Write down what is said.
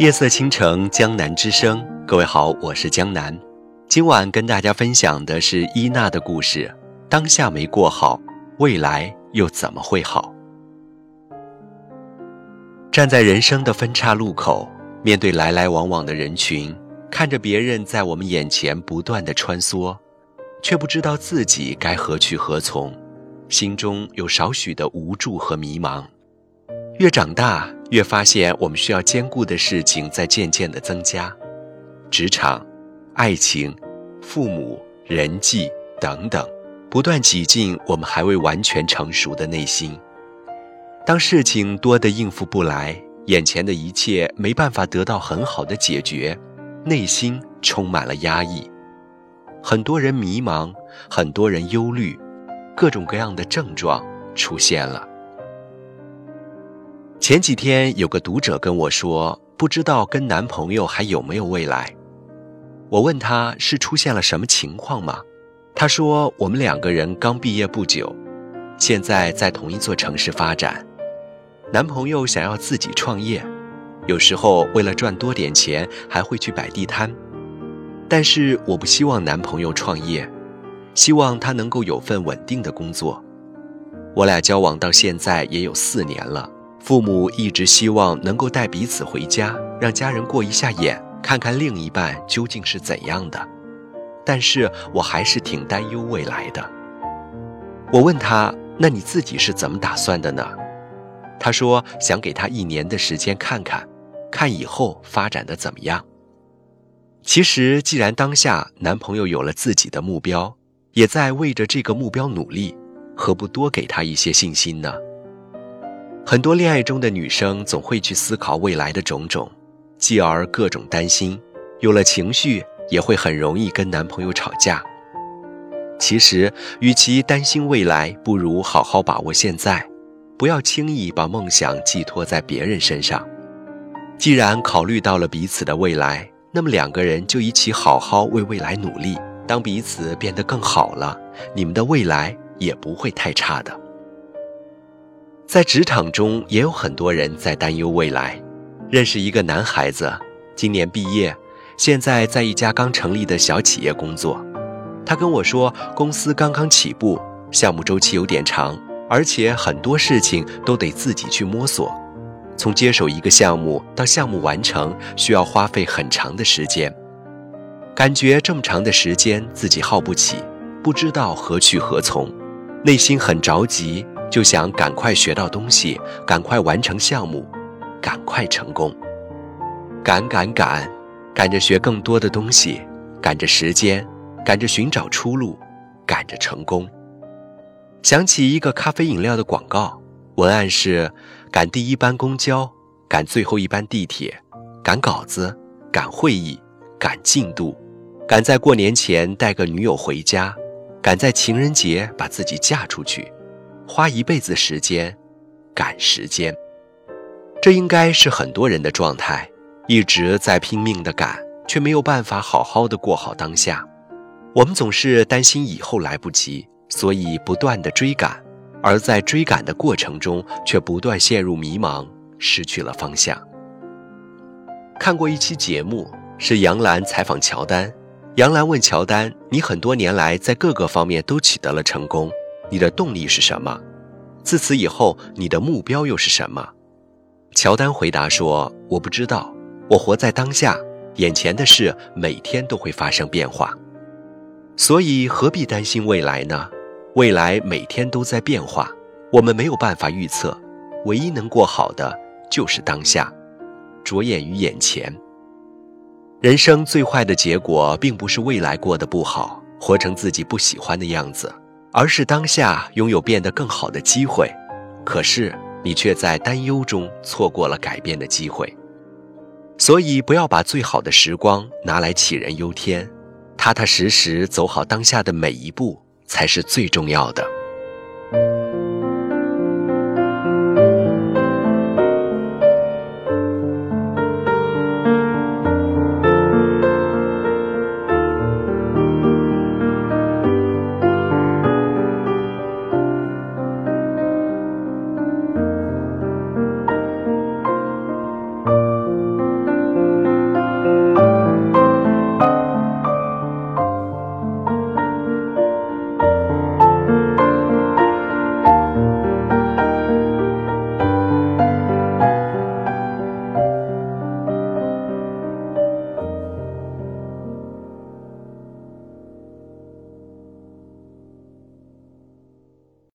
夜色倾城，江南之声。各位好，我是江南。今晚跟大家分享的是伊娜的故事。当下没过好，未来又怎么会好？站在人生的分岔路口，面对来来往往的人群，看着别人在我们眼前不断的穿梭，却不知道自己该何去何从，心中有少许的无助和迷茫。越长大，越发现我们需要兼顾的事情在渐渐的增加，职场、爱情、父母、人际等等，不断挤进我们还未完全成熟的内心。当事情多得应付不来，眼前的一切没办法得到很好的解决，内心充满了压抑。很多人迷茫，很多人忧虑，各种各样的症状出现了。前几天有个读者跟我说，不知道跟男朋友还有没有未来。我问他是出现了什么情况吗？他说我们两个人刚毕业不久，现在在同一座城市发展。男朋友想要自己创业，有时候为了赚多点钱还会去摆地摊。但是我不希望男朋友创业，希望他能够有份稳定的工作。我俩交往到现在也有四年了。父母一直希望能够带彼此回家，让家人过一下眼，看看另一半究竟是怎样的。但是我还是挺担忧未来的。我问他：“那你自己是怎么打算的呢？”他说：“想给他一年的时间看看，看以后发展的怎么样。”其实，既然当下男朋友有了自己的目标，也在为着这个目标努力，何不多给他一些信心呢？很多恋爱中的女生总会去思考未来的种种，继而各种担心，有了情绪也会很容易跟男朋友吵架。其实，与其担心未来，不如好好把握现在，不要轻易把梦想寄托在别人身上。既然考虑到了彼此的未来，那么两个人就一起好好为未来努力。当彼此变得更好了，你们的未来也不会太差的。在职场中，也有很多人在担忧未来。认识一个男孩子，今年毕业，现在在一家刚成立的小企业工作。他跟我说，公司刚刚起步，项目周期有点长，而且很多事情都得自己去摸索。从接手一个项目到项目完成，需要花费很长的时间。感觉这么长的时间自己耗不起，不知道何去何从，内心很着急。就想赶快学到东西，赶快完成项目，赶快成功。赶赶赶，赶着学更多的东西，赶着时间，赶着寻找出路，赶着成功。想起一个咖啡饮料的广告，文案是：赶第一班公交，赶最后一班地铁，赶稿子，赶会议，赶进度，赶在过年前带个女友回家，赶在情人节把自己嫁出去。花一辈子时间赶时间，这应该是很多人的状态，一直在拼命的赶，却没有办法好好的过好当下。我们总是担心以后来不及，所以不断的追赶，而在追赶的过程中，却不断陷入迷茫，失去了方向。看过一期节目，是杨澜采访乔丹，杨澜问乔丹：“你很多年来在各个方面都取得了成功。”你的动力是什么？自此以后，你的目标又是什么？乔丹回答说：“我不知道，我活在当下，眼前的事每天都会发生变化，所以何必担心未来呢？未来每天都在变化，我们没有办法预测，唯一能过好的就是当下，着眼于眼前。人生最坏的结果，并不是未来过得不好，活成自己不喜欢的样子。”而是当下拥有变得更好的机会，可是你却在担忧中错过了改变的机会。所以不要把最好的时光拿来杞人忧天，踏踏实实走好当下的每一步才是最重要的。